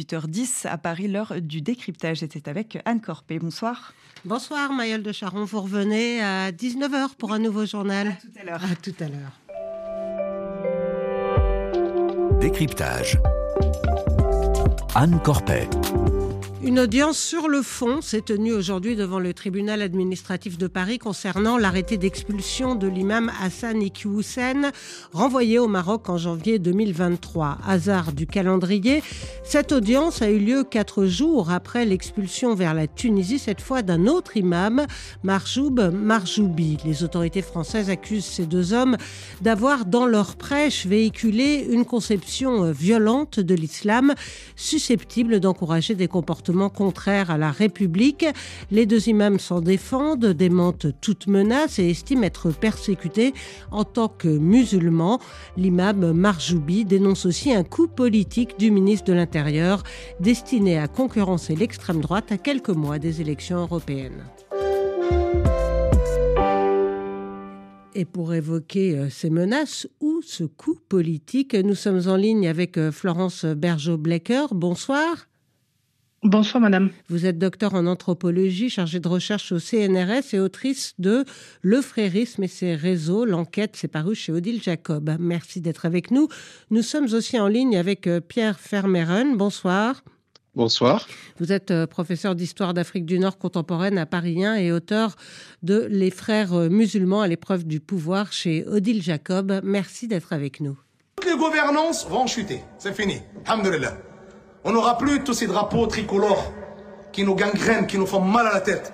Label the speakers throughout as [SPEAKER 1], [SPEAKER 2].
[SPEAKER 1] 18h10 à Paris, l'heure du décryptage. était avec Anne Corpé. Bonsoir.
[SPEAKER 2] Bonsoir Maëlle de Charon. Vous revenez à 19h pour un nouveau journal.
[SPEAKER 1] À tout à l'heure.
[SPEAKER 2] À tout à l'heure.
[SPEAKER 3] Décryptage. Anne Corpet.
[SPEAKER 2] Une audience sur le fond s'est tenue aujourd'hui devant le tribunal administratif de Paris concernant l'arrêté d'expulsion de l'imam Hassan Iqiyoussen renvoyé au Maroc en janvier 2023. Hasard du calendrier, cette audience a eu lieu quatre jours après l'expulsion vers la Tunisie, cette fois d'un autre imam, Marjoub Marjoubi. Les autorités françaises accusent ces deux hommes d'avoir dans leur prêche véhiculé une conception violente de l'islam susceptible d'encourager des comportements contraire à la République. Les deux imams s'en défendent, démentent toute menace et estiment être persécutés en tant que musulmans. L'imam Marjoubi dénonce aussi un coup politique du ministre de l'Intérieur destiné à concurrencer l'extrême droite à quelques mois des élections européennes. Et pour évoquer euh, ces menaces ou ce coup politique, nous sommes en ligne avec euh, Florence Bergeau-Blecker. Bonsoir.
[SPEAKER 4] Bonsoir madame.
[SPEAKER 2] Vous êtes docteur en anthropologie, chargée de recherche au CNRS et autrice de Le frérisme et ses réseaux. L'enquête s'est parue chez Odile Jacob. Merci d'être avec nous. Nous sommes aussi en ligne avec euh, Pierre Fermeren. Bonsoir.
[SPEAKER 5] Bonsoir.
[SPEAKER 2] Vous êtes euh, professeur d'histoire d'Afrique du Nord contemporaine à Paris 1 et auteur de Les frères euh, musulmans à l'épreuve du pouvoir chez Odile Jacob. Merci d'être avec nous.
[SPEAKER 6] Toutes les gouvernances vont chuter. C'est fini. Alhamdulillah. On n'aura plus tous ces drapeaux tricolores qui nous gangrènent, qui nous font mal à la tête,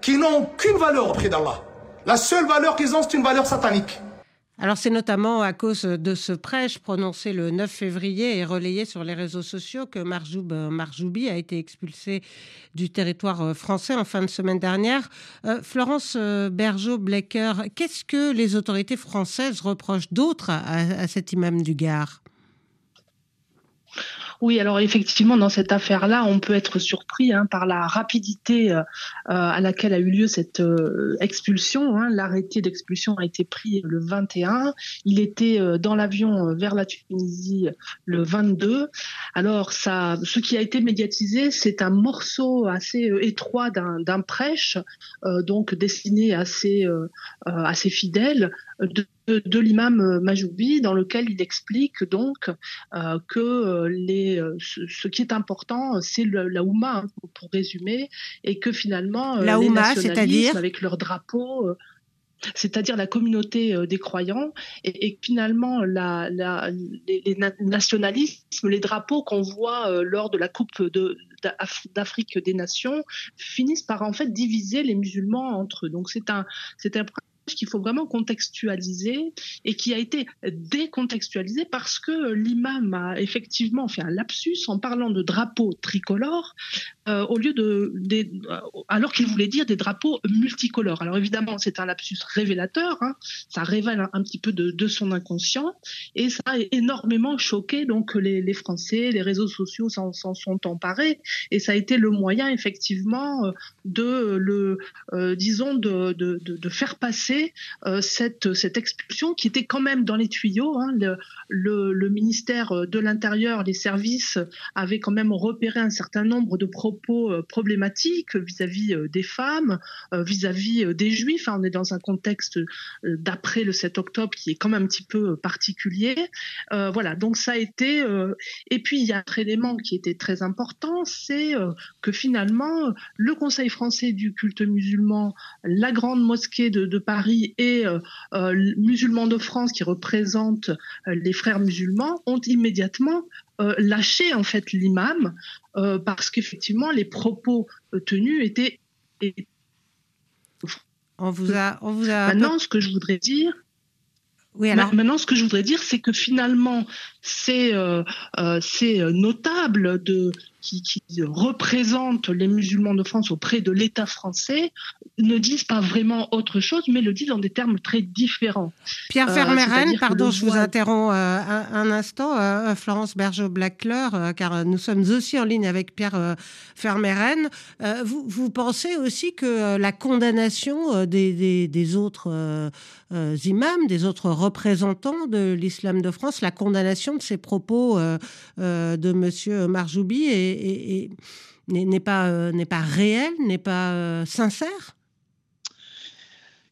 [SPEAKER 6] qui n'ont aucune valeur auprès d'Allah. La seule valeur qu'ils ont, c'est une valeur satanique.
[SPEAKER 2] Alors c'est notamment à cause de ce prêche prononcé le 9 février et relayé sur les réseaux sociaux que Marjoub euh, Marjoubi a été expulsé du territoire euh, français en fin de semaine dernière. Euh, Florence Bergeau-Blecker, qu'est-ce que les autorités françaises reprochent d'autre à, à cet imam du Gard?
[SPEAKER 4] Oui, alors effectivement, dans cette affaire-là, on peut être surpris hein, par la rapidité euh, euh, à laquelle a eu lieu cette euh, expulsion. Hein. L'arrêté d'expulsion a été pris le 21. Il était dans l'avion vers la Tunisie le 22. Alors, ça, ce qui a été médiatisé, c'est un morceau assez étroit d'un prêche, donc destiné à ses, à ses fidèles, de de l'imam euh, Majoubi dans lequel il explique donc euh, que euh, les, ce, qui est important, c'est la Ouma, hein, pour, résumer, et que finalement,
[SPEAKER 2] la les nationalistes,
[SPEAKER 4] avec leur drapeau, c'est-à-dire la communauté des croyants, et, finalement la, les, nationalismes, les drapeaux qu'on voit lors de la Coupe d'Afrique des Nations finissent par en fait diviser les musulmans entre eux. Donc c'est un, c'est un qu'il faut vraiment contextualiser et qui a été décontextualisé parce que l'imam a effectivement fait un lapsus en parlant de drapeaux tricolores euh, au lieu de, euh, alors qu'il voulait dire des drapeaux multicolores. Alors évidemment, c'est un lapsus révélateur, hein. ça révèle un, petit peu de, son inconscient et ça a énormément choqué donc les, Français, les réseaux sociaux s'en sont emparés et ça a été le moyen effectivement euh, de le, disons, de, de faire passer euh, cette, cette expulsion qui était quand même dans les tuyaux. Hein. Le, ministère de l'Intérieur, les services avaient quand même repéré un certain nombre de propos euh, problématiques vis-à-vis euh, des femmes, vis-à-vis des juifs. Hein. On est dans un contexte d'après le 7 octobre qui est quand même un petit peu particulier. voilà, donc ça a été... et puis il y a un autre élément qui était très important, c'est que finalement le Conseil français du culte musulman, la grande mosquée de Paris, et euh, euh, musulmans de France qui représentent euh, les frères musulmans ont immédiatement lâché en fait l'imam parce qu'effectivement les propos tenus étaient,
[SPEAKER 2] on vous a, on vous a...
[SPEAKER 4] Maintenant, ce que je voudrais dire, oui, alors... Maintenant, ce que je voudrais dire, c'est que finalement, c'est euh, c'est notable de qui, qui représentent les musulmans de France auprès de l'État français ne disent pas vraiment autre chose, mais le disent dans des termes très différents.
[SPEAKER 2] Pierre Fermeren, pardon, je vous interromps un, instant, Florence Bergeau-Blackler, car nous sommes aussi en ligne avec Pierre Fermeren. Vous, vous, pensez aussi que la condamnation des, des, des autres imams, des autres représentants de l'islam de France, la condamnation de ces propos de Monsieur Marjoubi n'est pas, euh, pas réel, n'est pas euh, sincère?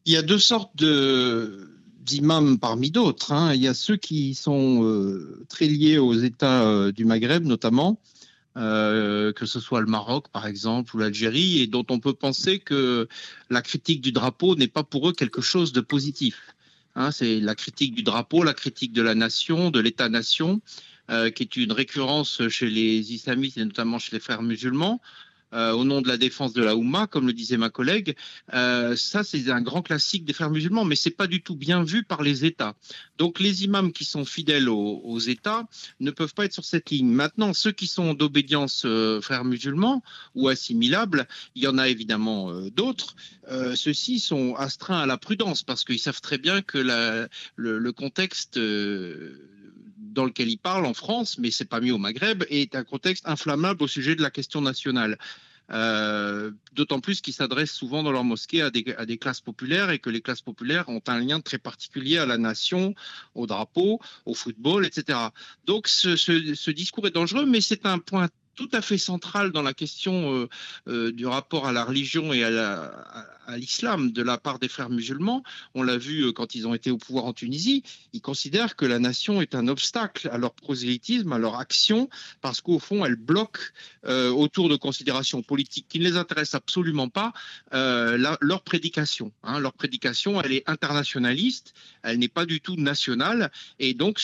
[SPEAKER 5] Il y a deux sortes d'imams parmi d'autres. Hein. Il y a ceux qui sont euh, très liés aux États du Maghreb, notamment, que ce soit le Maroc, par exemple, ou l'Algérie, et dont on peut penser que la critique du drapeau n'est pas pour eux quelque chose de positif. Hein. c'est la critique du drapeau, la critique de la nation, de l'État-nation. Euh, qui est une récurrence chez les islamistes et notamment chez les frères musulmans. Euh, au nom de la défense de la Oumma, comme le disait ma collègue. Euh, ça, c'est un grand classique des frères musulmans, mais c'est pas du tout bien vu par les États. Donc, les imams qui sont fidèles aux, États ne peuvent pas être sur cette ligne. Maintenant, ceux qui sont d'obédience frères musulmans ou assimilables, il y en a évidemment d'autres. Ceux-ci sont astreints à la prudence parce qu'ils savent très bien que le, contexte dans lequel il parle en France, mais c'est pas mis au Maghreb, est un contexte inflammable au sujet de la question nationale. Euh, d'autant plus qu'ils s'adressent souvent dans leur mosquée à des, classes populaires et que les classes populaires ont un lien très particulier à la nation, au drapeau, au football, etc. Donc ce discours est dangereux, mais c'est un point tout à fait central dans la question euh, euh, du rapport à la religion et à l'islam de la part des frères musulmans. On l'a vu euh, quand ils ont été au pouvoir en Tunisie. Ils considèrent que la nation est un obstacle à leur prosélytisme, à leur action, parce qu'au fond, elle bloque autour de considérations politiques qui ne les intéressent absolument pas leur prédication. Hein. Leur prédication, elle est internationaliste, elle n'est pas du tout nationale. Et donc,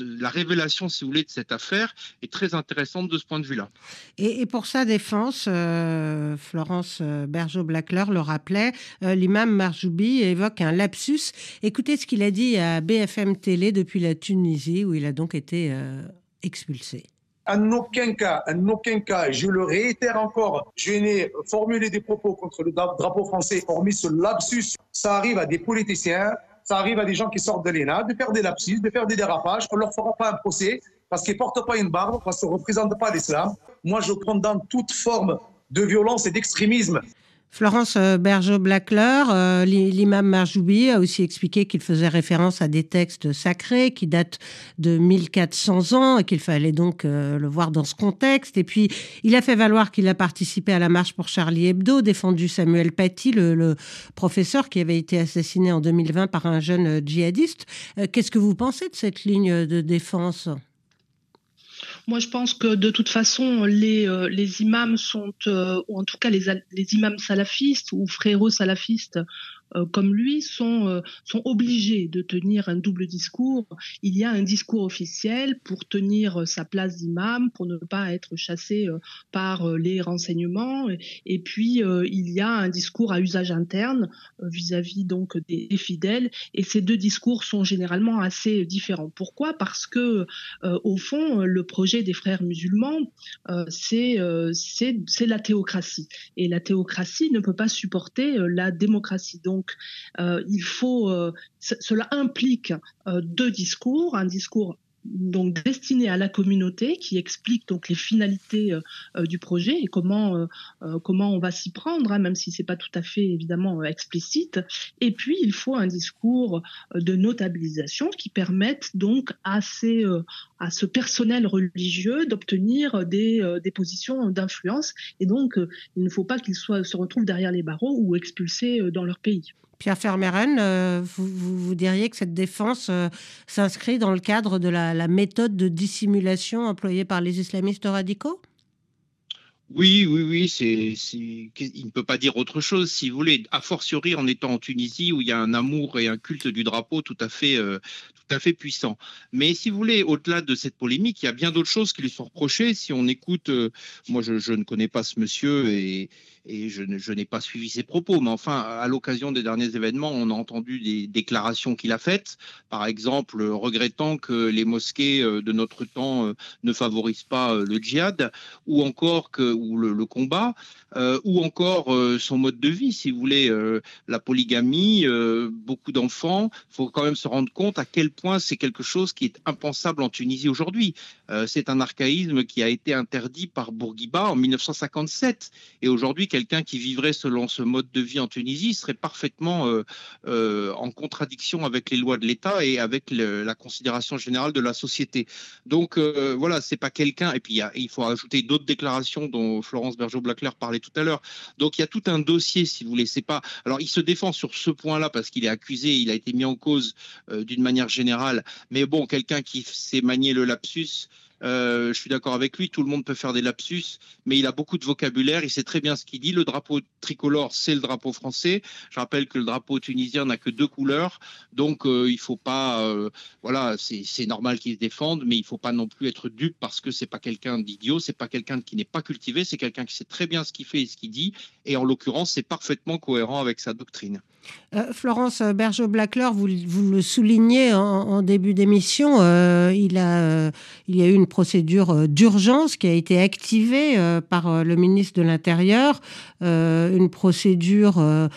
[SPEAKER 5] la révélation, si vous voulez, de cette affaire est très intéressante de ce point de vue-là.
[SPEAKER 2] Et, pour sa défense, euh, Florence euh, Bergeau-Blackler le rappelait, euh, l'imam Marjoubi évoque un lapsus. Écoutez ce qu'il a dit à BFM Télé depuis la Tunisie, où il a donc été expulsé.
[SPEAKER 7] En aucun cas, en aucun cas, je le réitère encore, je n'ai formulé des propos contre le drapeau français, hormis ce lapsus. Ça arrive à des politiciens, ça arrive à des gens qui sortent de l'ENA, de faire des lapsus, de faire des dérapages. On ne leur fera pas un procès parce qu'ils ne portent pas une barbe, parce qu'ils ne représentent pas l'islam. Moi, je condamne toute forme de violence et d'extrémisme.
[SPEAKER 2] Florence euh, Bergeau-Blackler, euh, l'imam Marjoubi a aussi expliqué qu'il faisait référence à des textes sacrés qui datent de 1400 ans et qu'il fallait donc euh, le voir dans ce contexte. Et puis, il a fait valoir qu'il a participé à la marche pour Charlie Hebdo, défendu Samuel Paty, le, le professeur qui avait été assassiné en 2020 par un jeune djihadiste. Qu'est-ce que vous pensez de cette ligne de défense?
[SPEAKER 4] Moi, je pense que de toute façon, les, euh, les imams sont, euh, ou en tout cas les, imams salafistes ou frérots salafistes, comme lui sont, euh, sont obligés de tenir un double discours. Il y a un discours officiel pour tenir euh, sa place d'imam, pour ne pas être chassé par les renseignements. Et puis, il y a un discours à usage interne vis-à-vis donc des, fidèles. Et ces deux discours sont généralement assez différents. Pourquoi? Parce que, au fond, le projet des frères musulmans, c'est c'est la théocratie. Et la théocratie ne peut pas supporter la démocratie. Donc, donc, euh, il faut, euh, cela implique euh, deux discours, un discours donc destiné à la communauté qui explique donc les finalités du projet et comment comment on va s'y prendre hein, même si c'est pas tout à fait évidemment explicite. Et puis il faut un discours de notabilisation qui permette donc à ces à ce personnel religieux d'obtenir des, des positions d'influence et donc il ne faut pas qu'ils se retrouvent derrière les barreaux ou expulsés dans leur pays.
[SPEAKER 2] Pierre Fermeren, euh, vous, vous, diriez que cette défense euh, s'inscrit dans le cadre de la, méthode de dissimulation employée par les islamistes radicaux?
[SPEAKER 5] Oui, oui, oui, c'est, il ne peut pas dire autre chose, si vous voulez, a fortiori en étant en Tunisie où il y a un amour et un culte du drapeau tout à fait, euh, tout à fait puissant. Mais si vous voulez, au-delà de cette polémique, il y a bien d'autres choses qui lui sont reprochées. Si on écoute, euh, moi je, ne connais pas ce monsieur et, et je, n'ai pas suivi ses propos, mais enfin, à l'occasion des derniers événements, on a entendu des déclarations qu'il a faites, par exemple, regrettant que les mosquées euh, de notre temps ne favorisent pas le djihad, ou encore que ou le, combat, euh, ou encore euh, son mode de vie, si vous voulez, euh, la polygamie, euh, beaucoup d'enfants. Il faut quand même se rendre compte à quel point c'est quelque chose qui est impensable en Tunisie aujourd'hui. Euh, c'est un archaïsme qui a été interdit par Bourguiba en 1957. Et aujourd'hui, quelqu'un qui vivrait selon ce mode de vie en Tunisie serait parfaitement euh, en contradiction avec les lois de l'État et avec la considération générale de la société. Donc voilà, c'est pas quelqu'un. Et puis il, faut ajouter d'autres déclarations Florence Bergeau-Blaclair parlait tout à l'heure. Donc il y a tout un dossier, si vous voulez. C'est pas. Alors il se défend sur ce point-là parce qu'il est accusé, il a été mis en cause euh, d'une manière générale. Mais bon, quelqu'un qui sait manier le lapsus. Euh, je suis d'accord avec lui, tout le monde peut faire des lapsus, mais il a beaucoup de vocabulaire, il sait très bien ce qu'il dit. Le drapeau tricolore, c'est le drapeau français. Je rappelle que le drapeau tunisien n'a que deux couleurs, donc euh, il faut pas, euh, voilà, c'est normal qu'il se défende, mais il faut pas non plus être dupe parce que c'est pas quelqu'un d'idiot, c'est pas quelqu'un qui n'est pas cultivé, c'est quelqu'un qui sait très bien ce qu'il fait et ce qu'il dit, et en l'occurrence, c'est parfaitement cohérent avec sa doctrine.
[SPEAKER 2] Euh, Florence Bergeau-Blacler, vous, le soulignez en, début d'émission, euh, il, a, il y a eu une procédure euh, d'urgence qui a été activée euh, par euh, le ministre de l'Intérieur, euh, une procédure euh,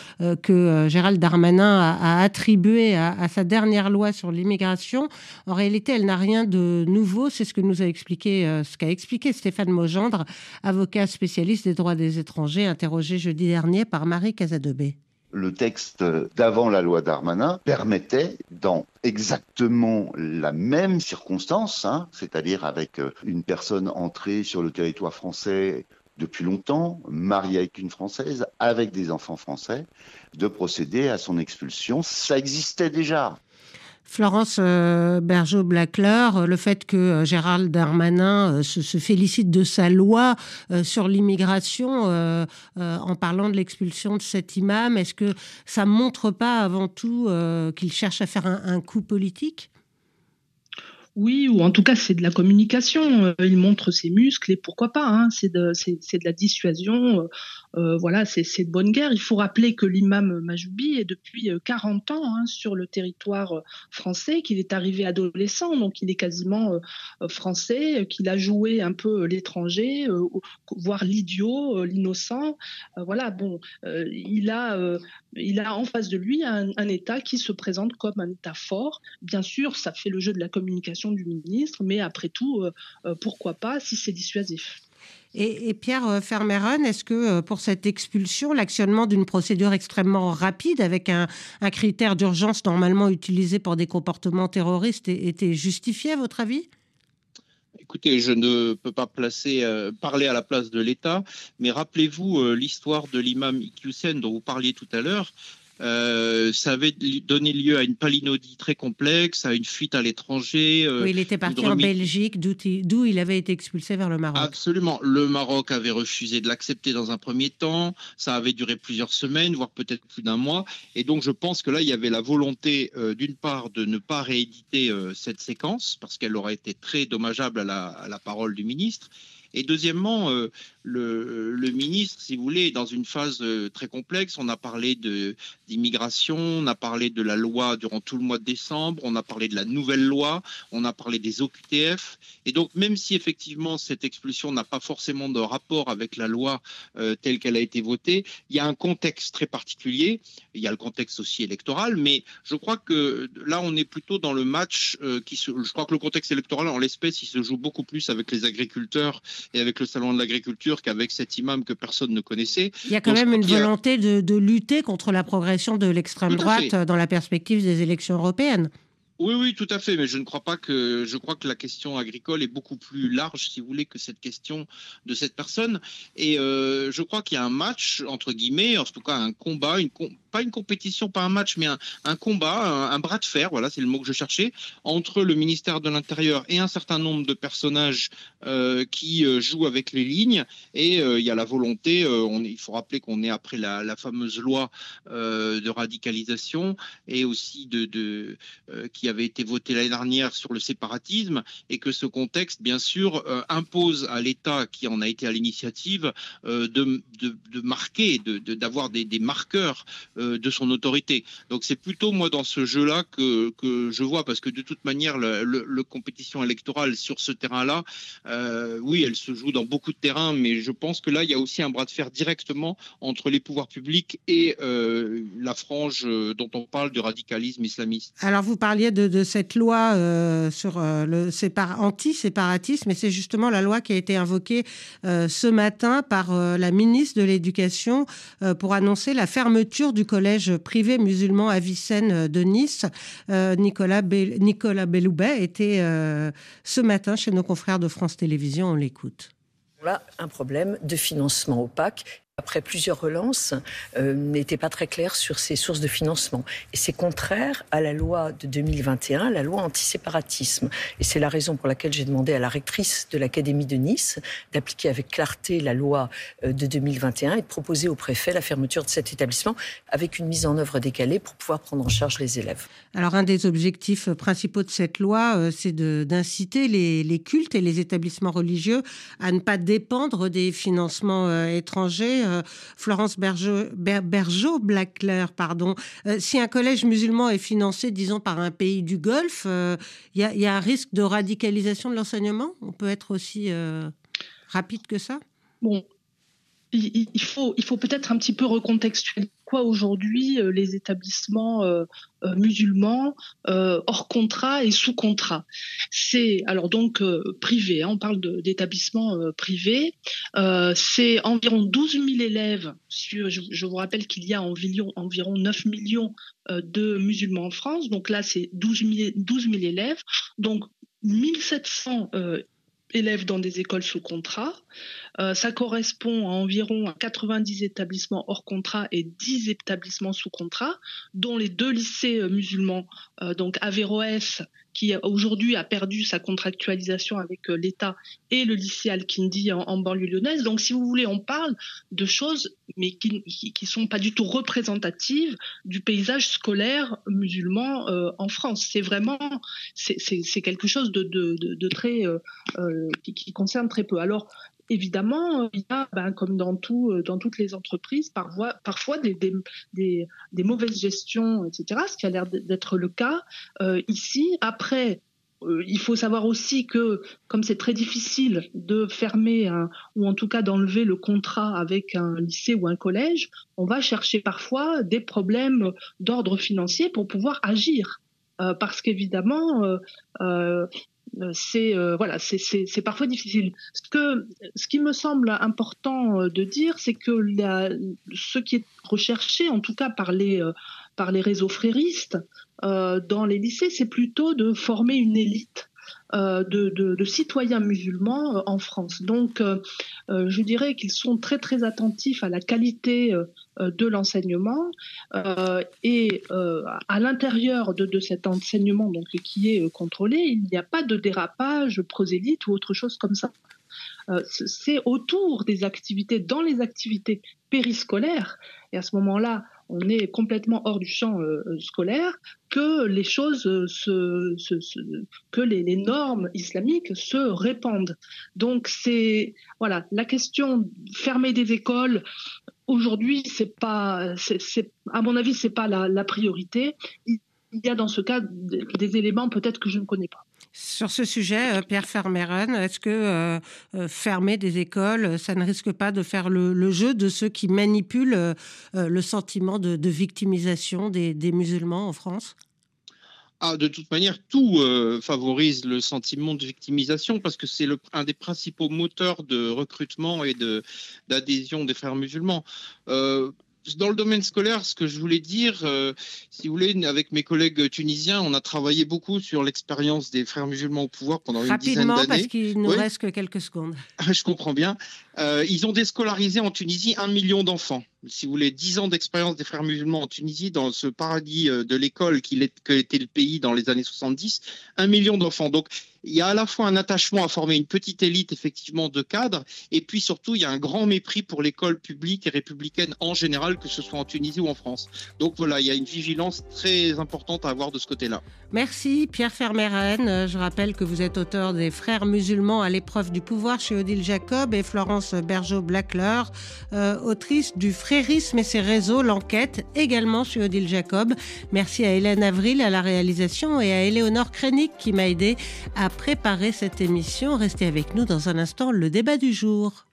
[SPEAKER 2] que Gérald Darmanin a, attribuée à, sa dernière loi sur l'immigration. En réalité, elle n'a rien de nouveau, c'est ce que nous a expliqué, euh, ce qu'a expliqué Stéphane Mogendre, avocat spécialiste des droits des étrangers, interrogé jeudi dernier par Marie Casadebé
[SPEAKER 8] le texte d'avant la loi Darmanin permettait dans exactement la même circonstance, hein, c'est-à-dire avec une personne entrée sur le territoire français depuis longtemps, mariée avec une Française, avec des enfants français, de procéder à son expulsion. Ça existait déjà.
[SPEAKER 2] Florence euh, Bergeau-Blacler, le fait que euh, Gérald Darmanin euh, se, félicite de sa loi euh, sur l'immigration euh, en parlant de l'expulsion de cet imam, est-ce que ça montre pas avant tout euh, qu'il cherche à faire un, coup politique?
[SPEAKER 4] Oui, ou en tout cas, c'est de la communication. Il montre ses muscles et pourquoi pas. Hein, c'est de, la dissuasion. Euh, voilà, c'est de bonne guerre. Il faut rappeler que l'imam Majoubi est depuis 40 ans hein, sur le territoire français, qu'il est arrivé adolescent, donc il est quasiment euh, français, qu'il a joué un peu l'étranger, euh, voire l'idiot, l'innocent. voilà, bon, il a, il a en face de lui un, État qui se présente comme un État fort. Bien sûr, ça fait le jeu de la communication du ministre, mais après tout, euh, pourquoi pas si c'est dissuasif.
[SPEAKER 2] Et, Pierre Fermeron, est-ce que pour cette expulsion, l'actionnement d'une procédure extrêmement rapide avec un, critère d'urgence normalement utilisé pour des comportements terroristes était justifié à votre avis?
[SPEAKER 5] Écoutez, je ne peux pas euh, parler à la place de l'État, mais rappelez-vous euh, l'histoire de l'imam Iqiyoussen dont vous parliez tout à l'heure. Euh, ça avait donné lieu à une palinodie très complexe, à une fuite à l'étranger.
[SPEAKER 2] Euh, oui, il était parti en Belgique, d'où il avait été expulsé vers le Maroc.
[SPEAKER 5] Absolument. Le Maroc avait refusé de l'accepter dans un premier temps. Ça avait duré plusieurs semaines, voire peut-être plus d'un mois. Et donc, je pense que là, il y avait la volonté, euh, d'une part, de ne pas rééditer cette séquence, parce qu'elle aurait été très dommageable à la, à la parole du ministre. Et deuxièmement, euh, le, ministre, si vous voulez, est dans une phase euh, très complexe. On a parlé d'immigration, on a parlé de la loi durant tout le mois de décembre, on a parlé de la nouvelle loi, on a parlé des OQTF. Et donc, même si effectivement cette expulsion n'a pas forcément de rapport avec la loi euh, telle qu'elle a été votée, il y a un contexte très particulier. Il y a le contexte aussi électoral, mais je crois que là, on est plutôt dans le match euh. Je crois que le contexte électoral, en l'espèce, il se joue beaucoup plus avec les agriculteurs et avec le salon de l'agriculture qu'avec cet imam que personne ne connaissait.
[SPEAKER 2] Il y a quand même une volonté de, lutter contre la progression de l'extrême droite dans la perspective des élections européennes.
[SPEAKER 5] Oui, oui, tout à fait, mais je ne crois pas que je crois que la question agricole est beaucoup plus large, si vous voulez, que cette question de cette personne. Et euh, je crois qu'il y a un match entre guillemets, en tout cas un combat, pas une compétition, pas un match, mais un, combat, un, bras de fer, voilà, c'est le mot que je cherchais, entre le ministère de l'Intérieur et un certain nombre de personnages euh, qui euh, jouent avec les lignes. Et il y a la volonté, on, il faut rappeler qu'on est après la, fameuse loi de radicalisation et aussi de, de qui avait été voté l'année dernière sur le séparatisme, et que ce contexte, bien sûr, euh, impose à l'État qui en a été à l'initiative euh, de, de, marquer, d'avoir des, des, marqueurs euh, de son autorité. Donc c'est plutôt moi dans ce jeu-là que, que je vois, parce que de toute manière, le, compétition électorale sur ce terrain-là, oui, elle se joue dans beaucoup de terrains, mais je pense que là, il y a aussi un bras de fer directement entre les pouvoirs publics et la frange dont on parle du radicalisme islamiste.
[SPEAKER 2] Alors vous parliez de de, cette loi euh, sur euh, le anti-séparatisme, mais c'est justement la loi qui a été invoquée euh, ce matin par la ministre de l'Éducation pour annoncer la fermeture du collège privé musulman Avicenne de Nice. Nicolas, Nicolas Belloubet était ce matin chez nos confrères de France Télévisions. On l'écoute.
[SPEAKER 9] On a un problème de financement opaque après plusieurs relances, euh, n'était pas très clair sur ses sources de financement. Et c'est contraire à la loi de 2021, la loi anti-séparatisme. Et c'est la raison pour laquelle j'ai demandé à la rectrice de l'Académie de Nice d'appliquer avec clarté la loi euh, de 2021 et de proposer au préfet la fermeture de cet établissement avec une mise en œuvre décalée pour pouvoir prendre en charge les élèves.
[SPEAKER 2] Alors un des objectifs principaux de cette loi, euh, c'est d'inciter les, cultes et les établissements religieux à ne pas dépendre des financements étrangers euh, Florence Bergeau, Blackler, pardon. Euh, si un collège musulman est financé, disons, par un pays du Golfe, il euh, y, a un risque de radicalisation de l'enseignement? On peut être aussi rapide que ça?
[SPEAKER 4] Il, faut, il faut peut-être un petit peu recontextualiser quoi aujourd'hui euh, les établissements euh, euh, musulmans hors contrat et sous contrat. C'est alors donc privé, hein, on parle d'établissements privés. c'est environ 12 000 élèves. Sur, je, vous rappelle qu'il y a environ, environ 9 millions de musulmans en France. Donc là, c'est 12 000, 12 000 élèves. Donc 1700 élèves dans des écoles sous contrat. Euh, ça correspond à environ 90 établissements hors contrat et 10 établissements sous contrat, dont les deux lycées euh, musulmans, euh, donc Averroès, qui aujourd'hui a perdu sa contractualisation avec l'État, et le lycée Al-Kindi en, banlieue lyonnaise. Donc, si vous voulez, on parle de choses, mais qui ne sont pas du tout représentatives du paysage scolaire musulman en France. C'est vraiment, c'est quelque chose de, de, de, très, qui, qui, concerne très peu. Alors, évidemment, il y a, ben, comme dans, tout, euh, dans toutes les entreprises, parfois, parfois des, des, des, mauvaises gestions, etc., ce qui a l'air d'être le cas euh, ici. Après, euh, il faut savoir aussi que, comme c'est très difficile de fermer un, ou en tout cas d'enlever le contrat avec un lycée ou un collège, on va chercher parfois des problèmes d'ordre financier pour pouvoir agir. parce qu'évidemment, euh, c'est euh, voilà, c'est parfois difficile. Ce que ce qui me semble important euh, de dire, c'est que ce qui est recherché, en tout cas par les par les réseaux fréristes dans les lycées, c'est plutôt de former une élite euh, de, citoyens musulmans euh, en France. Donc, euh, je dirais qu'ils sont très très attentifs à la qualité de l'enseignement et à l'intérieur de, cet enseignement donc qui est contrôlé, il n'y a pas de dérapage prosélyte ou autre chose comme ça. c'est autour des activités, dans les activités périscolaires, et à ce moment-là, on est complètement hors du champ euh, scolaire, que les choses, se, que les, normes islamiques se répandent. Donc c'est voilà la question fermer des écoles. Aujourd'hui, c'est pas, c'est, à mon avis, c'est pas la priorité. Il y a dans ce cas des éléments peut-être que je ne connais pas.
[SPEAKER 2] Sur ce sujet, euh, Pierre Fermeren, est-ce que euh, euh, fermer des écoles, ça ne risque pas de faire le, jeu de ceux qui manipulent le sentiment de, victimisation des, musulmans en France?
[SPEAKER 5] Ah, de toute manière, tout favorise le sentiment de victimisation parce que c'est un des principaux moteurs de recrutement et d'adhésion des frères musulmans dans le domaine scolaire, ce que je voulais dire, euh, si vous voulez, avec mes collègues tunisiens, on a travaillé beaucoup sur l'expérience des frères musulmans au pouvoir pendant une dizaine d'années.
[SPEAKER 2] Rapidement, parce qu'il nous reste que quelques secondes.
[SPEAKER 5] je comprends bien. Euh, ils ont déscolarisé en Tunisie un million d'enfants. Si vous voulez, dix ans d'expérience des frères musulmans en Tunisie, dans ce paradis euh, de l'école qui était le pays dans les années 70, un million d'enfants. Donc, il y a à la fois un attachement à former une petite élite effectivement de cadres, et puis surtout il y a un grand mépris pour l'école publique et républicaine en général, que ce soit en Tunisie ou en France. Donc voilà, il y a une vigilance très importante à avoir de ce côté-là.
[SPEAKER 2] Merci Pierre Fermeren. Je rappelle que vous êtes auteur des Frères musulmans à l'épreuve du pouvoir chez Odile Jacob et Florence Bergeau-Blackler, euh, autrice du Frérisme et ses réseaux, l'enquête, également chez Odile Jacob. Merci à Hélène Avril à la réalisation et à Éléonore Krenik qui m'a aidé à préparer cette émission. Restez avec nous dans un instant, le débat du jour.